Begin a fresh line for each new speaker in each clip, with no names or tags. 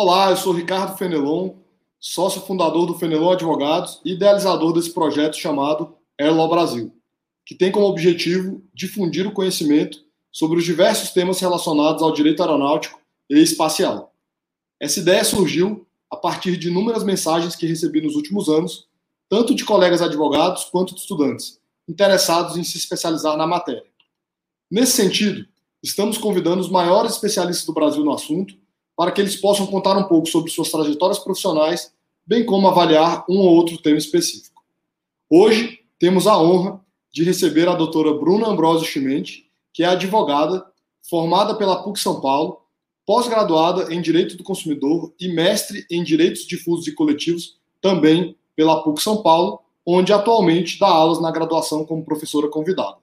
Olá, eu sou Ricardo Fenelon, sócio fundador do Fenelon Advogados e idealizador desse projeto chamado Airlaw Brasil, que tem como objetivo difundir o conhecimento sobre os diversos temas relacionados ao direito aeronáutico e espacial. Essa ideia surgiu a partir de inúmeras mensagens que recebi nos últimos anos, tanto de colegas advogados quanto de estudantes, interessados em se especializar na matéria. Nesse sentido, estamos convidando os maiores especialistas do Brasil no assunto para que eles possam contar um pouco sobre suas trajetórias profissionais, bem como avaliar um ou outro tema específico. Hoje, temos a honra de receber a doutora Bruna Ambrosio Chimente, que é advogada, formada pela PUC São Paulo, pós-graduada em Direito do Consumidor e mestre em Direitos Difusos e Coletivos, também pela PUC São Paulo, onde atualmente dá aulas na graduação como professora convidada.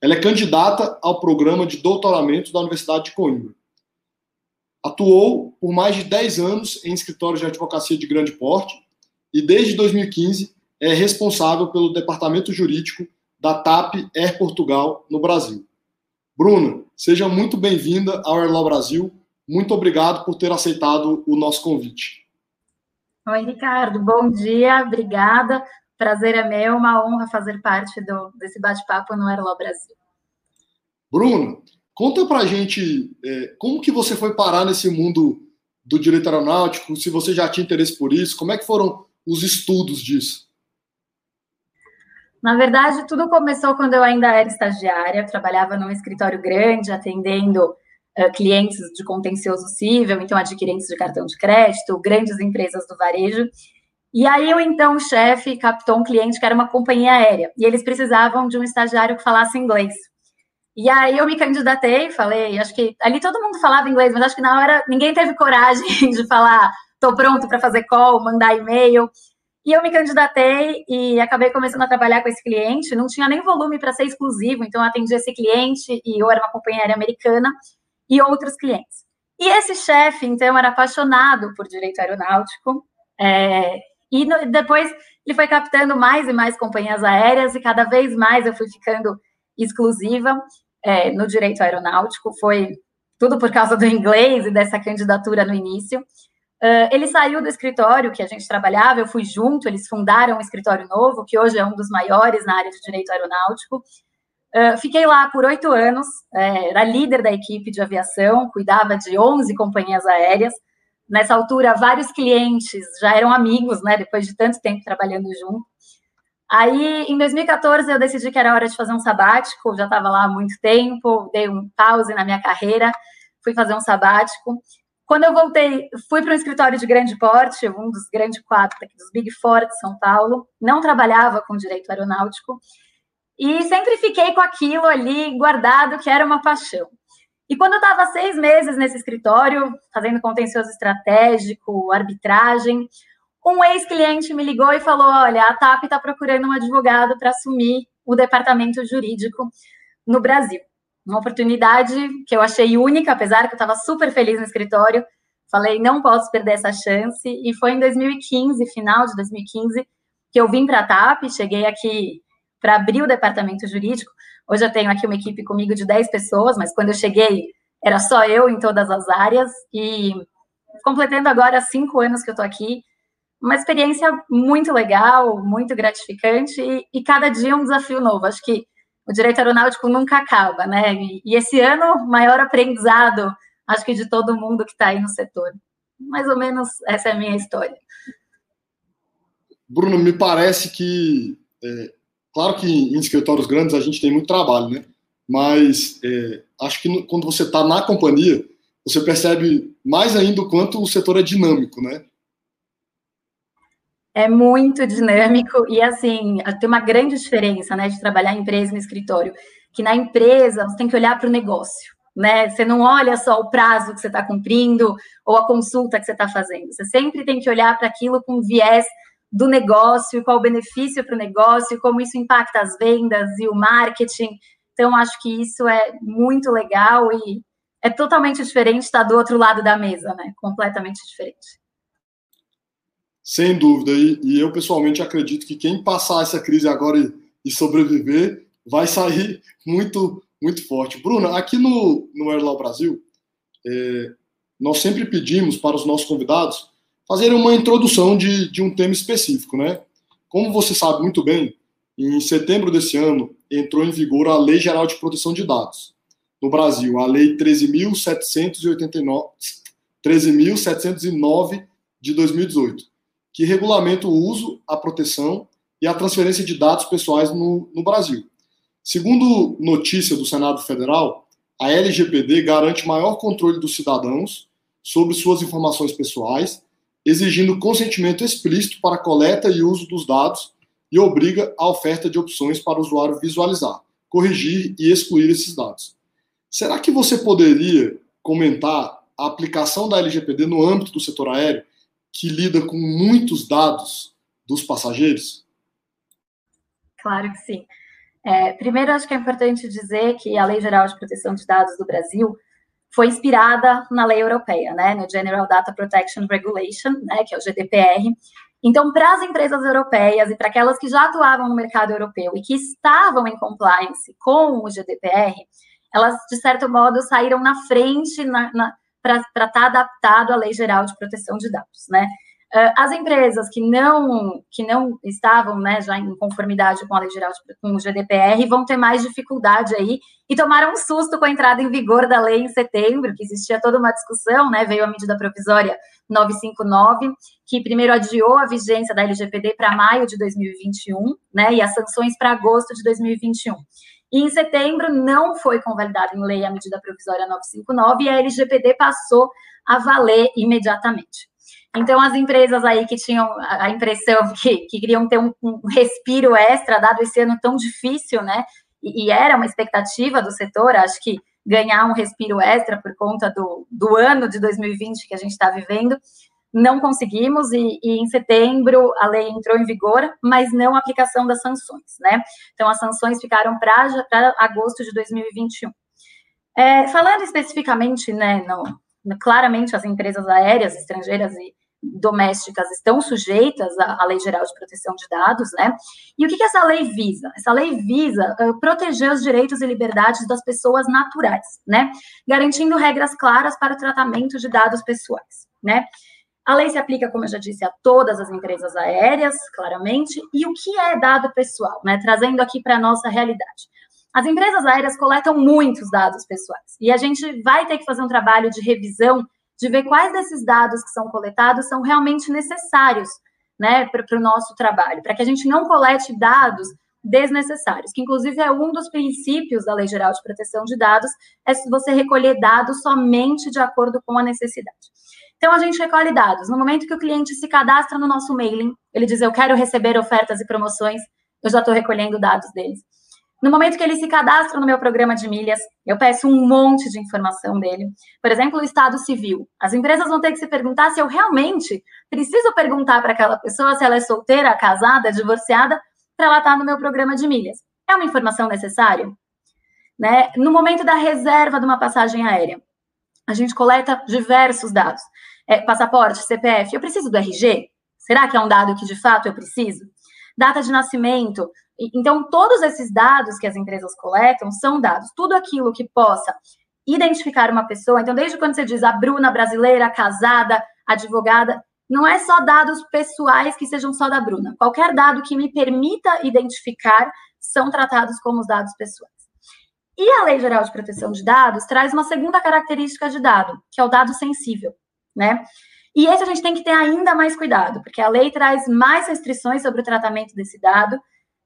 Ela é candidata ao programa de doutoramento da Universidade de Coimbra. Atuou por mais de 10 anos em escritórios de advocacia de grande porte e, desde 2015, é responsável pelo departamento jurídico da TAP Air Portugal no Brasil. Bruna, seja muito bem-vinda ao Airlaw Brasil. Muito obrigado por ter aceitado o nosso convite.
Oi, Ricardo. Bom dia. Obrigada. Prazer é meu. Uma honra fazer parte do, desse bate-papo no Airlaw Brasil.
Bruna, conta pra gente é, como que você foi parar nesse mundo do direito aeronáutico, se você já tinha interesse por isso, como é que foram os estudos disso?
Na verdade, tudo começou quando eu ainda era estagiária, trabalhava num escritório grande, atendendo uh, clientes de contencioso cível, então adquirentes de cartão de crédito, grandes empresas do varejo. E aí, o então chefe captou um cliente que era uma companhia aérea, e eles precisavam de um estagiário que falasse inglês. E aí eu me candidatei, falei, acho que ali todo mundo falava inglês, mas acho que na hora ninguém teve coragem de falar, estou pronto para fazer call, mandar e-mail. E eu me candidatei e acabei começando a trabalhar com esse cliente. Não tinha nem volume para ser exclusivo, então eu atendi esse cliente e eu era uma companhia aérea americana e outros clientes. E esse chefe, então, era apaixonado por direito aeronáutico. É, e no, depois ele foi captando mais e mais companhias aéreas e cada vez mais eu fui ficando exclusiva é, no direito aeronáutico. Foi tudo por causa do inglês e dessa candidatura no início. Uh, ele saiu do escritório que a gente trabalhava, eu fui junto, eles fundaram um escritório novo, que hoje é um dos maiores na área de direito aeronáutico. Uh, fiquei lá por oito anos, é, era líder da equipe de aviação, cuidava de 11 companhias aéreas. Nessa altura, vários clientes já eram amigos, né, depois de tanto tempo trabalhando junto. Aí, em 2014, eu decidi que era hora de fazer um sabático, já estava lá há muito tempo, dei um pause na minha carreira, fui fazer um sabático. Quando eu voltei, fui para um escritório de grande porte, um dos grandes quatro dos Big Four de São Paulo, não trabalhava com direito aeronáutico, e sempre fiquei com aquilo ali guardado, que era uma paixão. E quando eu estava seis meses nesse escritório, fazendo contencioso estratégico, arbitragem, um ex-cliente me ligou e falou: Olha, a TAP está procurando um advogado para assumir o departamento jurídico no Brasil. Uma oportunidade que eu achei única, apesar que eu estava super feliz no escritório. Falei, não posso perder essa chance. E foi em 2015, final de 2015, que eu vim para a TAP, cheguei aqui para abrir o departamento jurídico. Hoje eu tenho aqui uma equipe comigo de 10 pessoas, mas quando eu cheguei era só eu em todas as áreas. E completando agora cinco anos que eu estou aqui, uma experiência muito legal, muito gratificante e, e cada dia um desafio novo. Acho que o direito aeronáutico nunca acaba, né? E, e esse ano, maior aprendizado, acho que de todo mundo que está aí no setor. Mais ou menos essa é a minha história.
Bruno, me parece que, é, claro que em escritórios grandes a gente tem muito trabalho, né? Mas é, acho que no, quando você está na companhia, você percebe mais ainda o quanto o setor é dinâmico, né?
É muito dinâmico e, assim, tem uma grande diferença, né, de trabalhar em empresa e no escritório, que na empresa você tem que olhar para o negócio, né? Você não olha só o prazo que você está cumprindo ou a consulta que você está fazendo. Você sempre tem que olhar para aquilo com viés do negócio, qual o benefício para o negócio, como isso impacta as vendas e o marketing. Então, acho que isso é muito legal e é totalmente diferente estar do outro lado da mesa, né? Completamente diferente.
Sem dúvida. E, e, eu, pessoalmente, acredito que quem passar essa crise agora e, e sobreviver vai sair muito, muito forte. Bruna, aqui no, no Airlaw Brasil, é, nós sempre pedimos para os nossos convidados fazerem uma introdução de, de um tema específico, né? Como você sabe muito bem, em setembro desse ano entrou em vigor a Lei Geral de Proteção de Dados. No Brasil, a Lei 13.789, 13.709 de 2018, que regulamenta o uso, a proteção e a transferência de dados pessoais no, no Brasil. Segundo notícia do Senado Federal, a LGPD garante maior controle dos cidadãos sobre suas informações pessoais, exigindo consentimento explícito para coleta e uso dos dados e obriga a oferta de opções para o usuário visualizar, corrigir e excluir esses dados. Será que você poderia comentar a aplicação da LGPD no âmbito do setor aéreo, que lida com muitos dados dos passageiros?
Claro que sim. É, primeiro, acho que é importante dizer que a Lei Geral de Proteção de Dados do Brasil foi inspirada na lei europeia, né, no General Data Protection Regulation, né, que é o GDPR. Então, para as empresas europeias e para aquelas que já atuavam no mercado europeu e que estavam em compliance com o GDPR, elas, de certo modo, saíram na frente na, na, para estar tá adaptado à Lei Geral de Proteção de Dados, né? Uh, as empresas que não que não estavam né, já em conformidade com a lei geral de, com o GDPR vão ter mais dificuldade aí e tomaram um susto com a entrada em vigor da lei em setembro, que existia toda uma discussão, né? Veio a medida provisória 959, que primeiro adiou a vigência da LGPD para maio de 2021, né? E as sanções para agosto de 2021. E em setembro não foi convalidada em lei a medida provisória 959 e a LGPD passou a valer imediatamente. Então, as empresas aí que tinham a impressão que, que queriam ter um, um respiro extra, dado esse ano tão difícil, né? E, e, era uma expectativa do setor, acho que ganhar um respiro extra por conta do, do ano de 2020 que a gente está vivendo, não conseguimos, e, e, em setembro a lei entrou em vigor, mas não a aplicação das sanções, né? Então, as sanções ficaram para agosto de 2021. É, falando especificamente, né, no, claramente as empresas aéreas estrangeiras e domésticas estão sujeitas à, à, Lei Geral de Proteção de Dados, né? E o que, que essa lei visa? Essa lei visa uh, proteger os direitos e liberdades das pessoas naturais, né? Garantindo regras claras para o tratamento de dados pessoais, né? A lei se aplica, como eu já disse, a todas as empresas aéreas, claramente, e o que é dado pessoal, né? Trazendo aqui para a nossa realidade. As empresas aéreas coletam muitos dados pessoais, e a gente vai ter que fazer um trabalho de revisão de ver quais desses dados que são coletados são realmente necessários né, para o nosso trabalho, para que a gente não colete dados desnecessários, que inclusive é um dos princípios da Lei Geral de Proteção de Dados, é você recolher dados somente de acordo com a necessidade. Então, a gente recolhe dados. No momento que o cliente se cadastra no nosso mailing, ele diz, eu quero receber ofertas e promoções, eu já estou recolhendo dados deles. No momento que ele se cadastra no meu programa de milhas, eu peço um monte de informação dele. Por exemplo, o estado civil. As empresas vão ter que se perguntar se eu realmente preciso perguntar para aquela pessoa se ela é solteira, casada, divorciada, para ela estar tá no meu programa de milhas. É uma informação necessária? Né? No momento da reserva de uma passagem aérea, a gente coleta diversos dados. É, passaporte, CPF, eu preciso do RG? Será que é um dado que de fato eu preciso? Data de nascimento, então, todos esses dados que as empresas coletam são dados, tudo aquilo que possa identificar uma pessoa. Então, desde quando você diz a Bruna brasileira, casada, advogada, não é só dados pessoais que sejam só da Bruna. Qualquer dado que me permita identificar são tratados como os dados pessoais. E a Lei Geral de Proteção de Dados traz uma segunda característica de dado, que é o dado sensível, né? E esse a gente tem que ter ainda mais cuidado, porque a lei traz mais restrições sobre o tratamento desse dado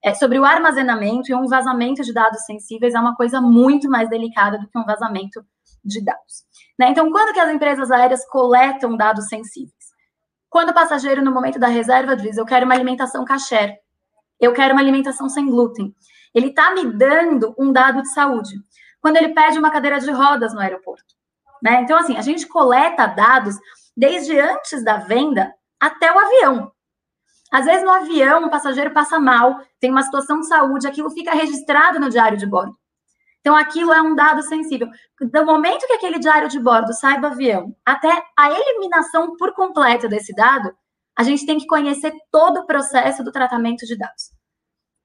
é, sobre o armazenamento e um vazamento de dados sensíveis é uma coisa muito mais delicada do que um vazamento de dados. Né? Então, quando que as empresas aéreas coletam dados sensíveis? Quando o passageiro, no momento da reserva, diz, eu quero uma alimentação kasher, eu quero uma alimentação sem glúten. Ele está me dando um dado de saúde. Quando ele pede uma cadeira de rodas no aeroporto. Né? Então, assim, a gente coleta dados desde antes da venda até o avião. Às vezes, no avião, um passageiro passa mal, tem uma situação de saúde, aquilo fica registrado no diário de bordo. Então, aquilo é um dado sensível. Do momento que aquele diário de bordo sai do avião até a eliminação por completo desse dado, a gente tem que conhecer todo o processo do tratamento de dados.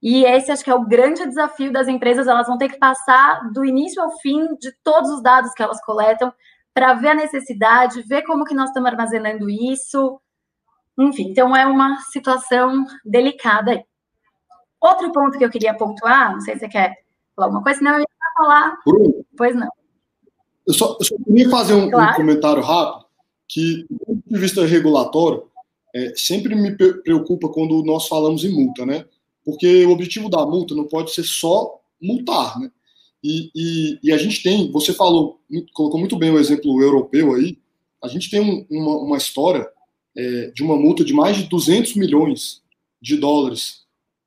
E esse acho que é o grande desafio das empresas, elas vão ter que passar do início ao fim de todos os dados que elas coletam para ver a necessidade, ver como que nós estamos armazenando isso. Enfim, então é uma situação delicada aí. Outro ponto que eu queria pontuar, não sei se você quer falar alguma coisa, senão eu ia falar. Bruno, pois não.
Eu só, eu só queria fazer um, claro. um, comentário rápido, que, do ponto de vista regulatório, é, sempre me preocupa quando nós falamos em multa, né? Porque o objetivo da multa não pode ser só multar, né? E, e, e a gente tem, você falou, colocou muito bem o exemplo europeu aí, a gente tem um, uma, uma, história é, de uma multa de mais de 200 milhões de dólares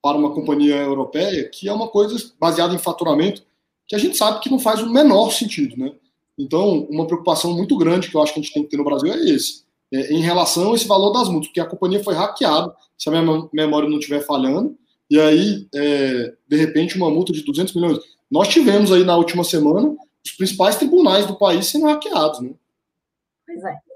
para uma companhia europeia, que é uma coisa baseada em faturamento que a gente sabe que não faz o menor sentido, né? Então, uma preocupação muito grande que eu acho que a gente tem que ter no Brasil é esse, é, em relação a esse valor das multas, porque a companhia foi hackeada, se a minha memória não estiver falhando, e aí, é, de repente, uma multa de 200 milhões. Nós tivemos aí na última semana os principais tribunais do país sendo hackeados, né?
Pois é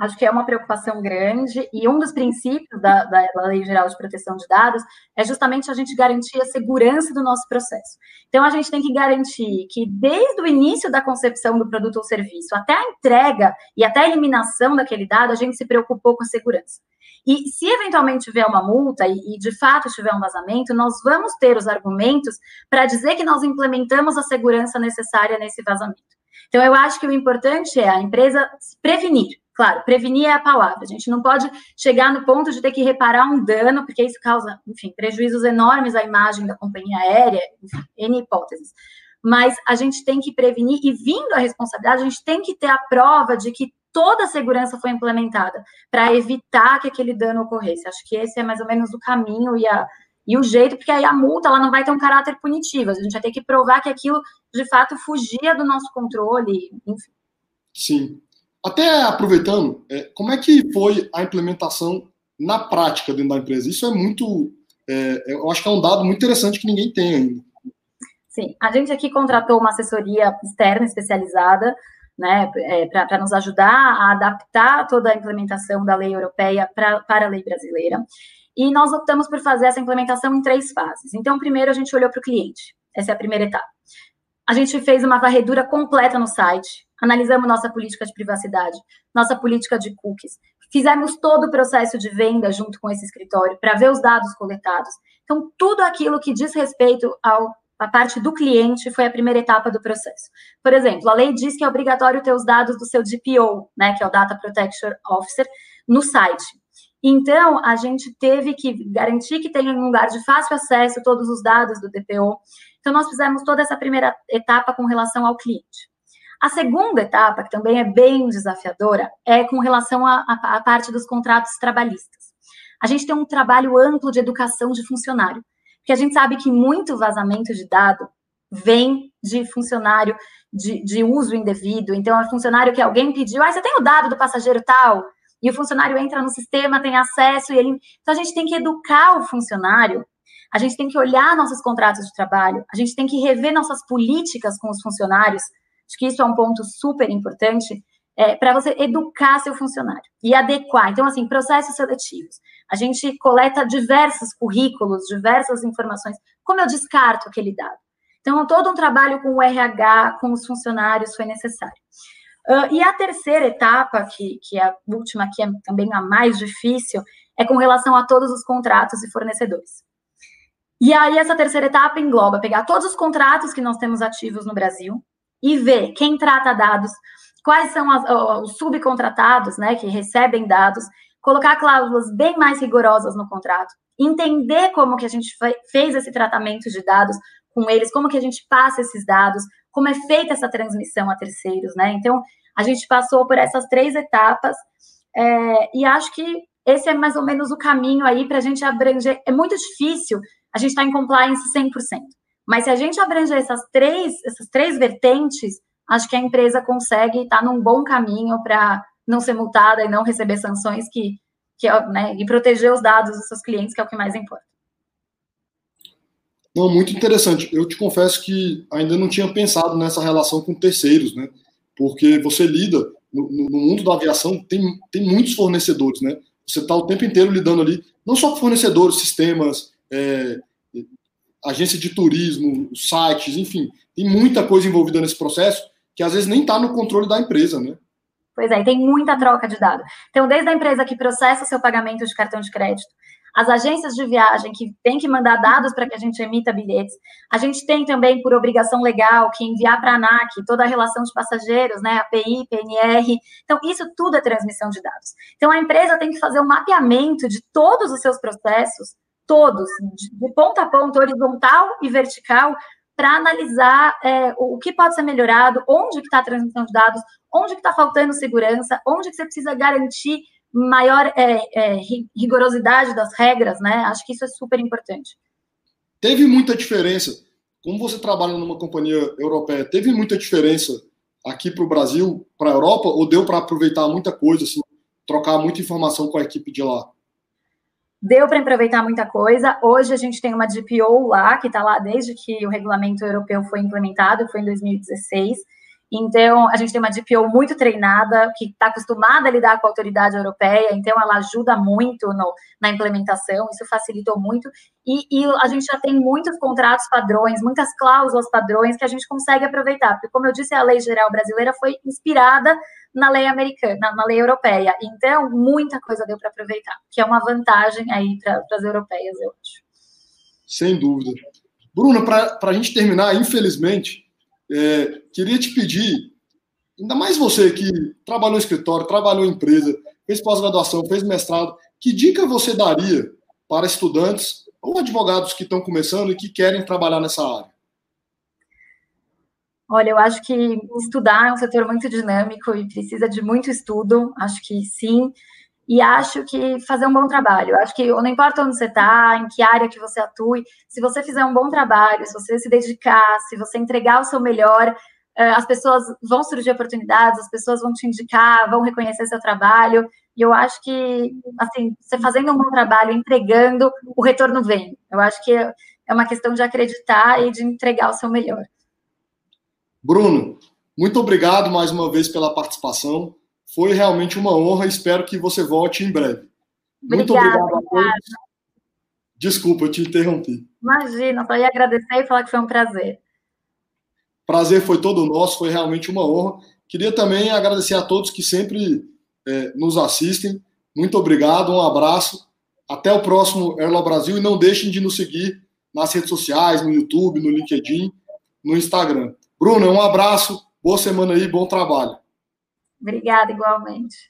acho que é uma preocupação grande, e um dos princípios da, da, Lei Geral de Proteção de Dados é justamente a gente garantir a segurança do nosso processo. Então, a gente tem que garantir que, desde o início da concepção do produto ou serviço, até a entrega e até a eliminação daquele dado, a gente se preocupou com a segurança. E se eventualmente tiver uma multa e, e, de fato tiver um vazamento, nós vamos ter os argumentos para dizer que nós implementamos a segurança necessária nesse vazamento. Então, eu acho que o importante é a empresa se prevenir. Claro, prevenir é a palavra. A gente não pode chegar no ponto de ter que reparar um dano, porque isso causa, enfim, prejuízos enormes à imagem da companhia aérea, enfim, N hipóteses. Mas a gente tem que prevenir, e vindo a responsabilidade, a gente tem que ter a prova de que toda a segurança foi implementada para evitar que aquele dano ocorresse. Acho que esse é mais ou menos o caminho e, a, e o jeito, porque aí a multa ela não vai ter um caráter punitivo. A gente vai ter que provar que aquilo de fato fugia do nosso controle, enfim.
Sim. Até aproveitando, é, como é que foi a implementação na prática dentro da empresa? Isso é muito, é, eu acho que é um dado muito interessante que ninguém tem ainda.
Sim, a gente aqui contratou uma assessoria externa especializada, né, é, para nos ajudar a adaptar toda a implementação da lei europeia pra, para a lei brasileira. E nós optamos por fazer essa implementação em três fases. Então, primeiro a gente olhou para o cliente, essa é a primeira etapa. A gente fez uma varredura completa no site, analisamos nossa política de privacidade, nossa política de cookies, fizemos todo o processo de venda junto com esse escritório para ver os dados coletados. Então, tudo aquilo que diz respeito ao a parte do cliente foi a primeira etapa do processo. Por exemplo, a lei diz que é obrigatório ter os dados do seu DPO, né, que é o Data Protection Officer, no site. Então, a gente teve que garantir que tenha um lugar de fácil acesso todos os dados do DPO. Então, nós fizemos toda essa primeira etapa com relação ao cliente. A segunda etapa, que também é bem desafiadora, é com relação à parte dos contratos trabalhistas. A gente tem um trabalho amplo de educação de funcionário, porque a gente sabe que muito vazamento de dado vem de funcionário de, de uso indevido. Então, é funcionário que alguém pediu, ah, você tem o dado do passageiro tal? E o funcionário entra no sistema, tem acesso, e ele. Então, a gente tem que educar o funcionário a gente tem que olhar nossos contratos de trabalho, a gente tem que rever nossas políticas com os funcionários Acho que isso é um ponto super importante é, para você educar seu funcionário e adequar. Então, assim, processos seletivos. A gente coleta diversos currículos, diversas informações. Como eu descarto aquele dado? Então, todo um trabalho com o RH, com os funcionários foi necessário. Uh, e a terceira etapa, que, que é a última, que é também a mais difícil, é com relação a todos os contratos e fornecedores. E aí, essa terceira etapa engloba pegar todos os contratos que nós temos ativos no Brasil, e ver quem trata dados, quais são as, os subcontratados, né, que recebem dados, colocar cláusulas bem mais rigorosas no contrato, entender como que a gente fez esse tratamento de dados com eles, como que a gente passa esses dados, como é feita essa transmissão a terceiros, né? Então, a gente passou por essas três etapas é, e acho que esse é mais ou menos o caminho aí para a gente abranger. É muito difícil a gente estar tá em compliance 100%. Mas se a gente abranger essas três, essas três vertentes, acho que a empresa consegue estar num bom caminho para não ser multada e não receber sanções que, que né, e proteger os dados dos seus clientes, que é o que mais importa.
Não, muito interessante. Eu te confesso que ainda não tinha pensado nessa relação com terceiros, né? Porque você lida no, no mundo da aviação tem, tem muitos fornecedores, né? Você está o tempo inteiro lidando ali, não só com fornecedores, sistemas, é, agência de turismo, sites, enfim, tem muita coisa envolvida nesse processo que às vezes nem está no controle da empresa, né?
Pois é, tem muita troca de dados. Então, desde a empresa que processa seu pagamento de cartão de crédito, as agências de viagem que têm que mandar dados para que a gente emita bilhetes. A gente tem também, por obrigação legal, que enviar para a ANAC toda a relação de passageiros, né, API, PNR. Então, isso tudo é transmissão de dados. Então, a empresa tem que fazer um mapeamento de todos os seus processos, todos, de ponta a ponta, horizontal e vertical, para analisar é, o que pode ser melhorado, onde está a transmissão de dados, onde está faltando segurança, onde que você precisa garantir maior é, é, rigorosidade das regras, né? Acho que isso é super importante.
Teve muita diferença. Como você trabalha numa companhia europeia, teve muita diferença aqui para o Brasil, para a Europa, ou deu para aproveitar muita coisa, assim, trocar muita informação com a equipe de lá?
Deu para aproveitar muita coisa. Hoje a gente tem uma DPO lá, que está lá desde que o regulamento europeu foi implementado, foi em 2016. Então, a gente tem uma DPO muito treinada, que está acostumada a lidar com a autoridade europeia, então ela ajuda muito no, na implementação, isso facilitou muito. E, e, a gente já tem muitos contratos padrões, muitas cláusulas padrões que a gente consegue aproveitar, porque, como eu disse, a lei geral brasileira foi inspirada na lei americana, na, lei europeia. Então, muita coisa deu para aproveitar, que é uma vantagem aí para as europeias, eu acho.
Sem dúvida. Bruna, para a gente terminar, infelizmente, é, queria te pedir, ainda mais você que trabalhou em escritório, trabalhou em empresa, fez pós-graduação, fez mestrado, que dica você daria para estudantes ou advogados que estão começando e que querem trabalhar nessa área?
Olha, eu acho que estudar é um setor muito dinâmico e precisa de muito estudo, acho que sim e acho que fazer um bom trabalho. Acho que não importa onde você está, em que área que você atue, se você fizer um bom trabalho, se você se dedicar, se você entregar o seu melhor, eh, as pessoas vão surgir oportunidades, as pessoas vão te indicar, vão reconhecer seu trabalho. E eu acho que, assim, você fazendo um bom trabalho, entregando, o retorno vem. Eu acho que é uma questão de acreditar e de entregar o seu melhor.
Bruno, muito obrigado mais uma vez pela participação. Foi realmente uma honra. Espero que você volte em breve. Muito obrigado a todos. Desculpa, eu te interrompi.
Imagina, só ia agradecer e falar que foi um prazer.
Prazer foi todo nosso, foi realmente uma honra. Queria também agradecer a todos que sempre é, nos assistem. Muito obrigado, um abraço. Até o próximo Erlo Brasil e não deixem de nos seguir nas redes sociais, no YouTube, no LinkedIn, no Instagram. Bruno, um abraço, boa semana aí, bom trabalho.
Obrigada, igualmente.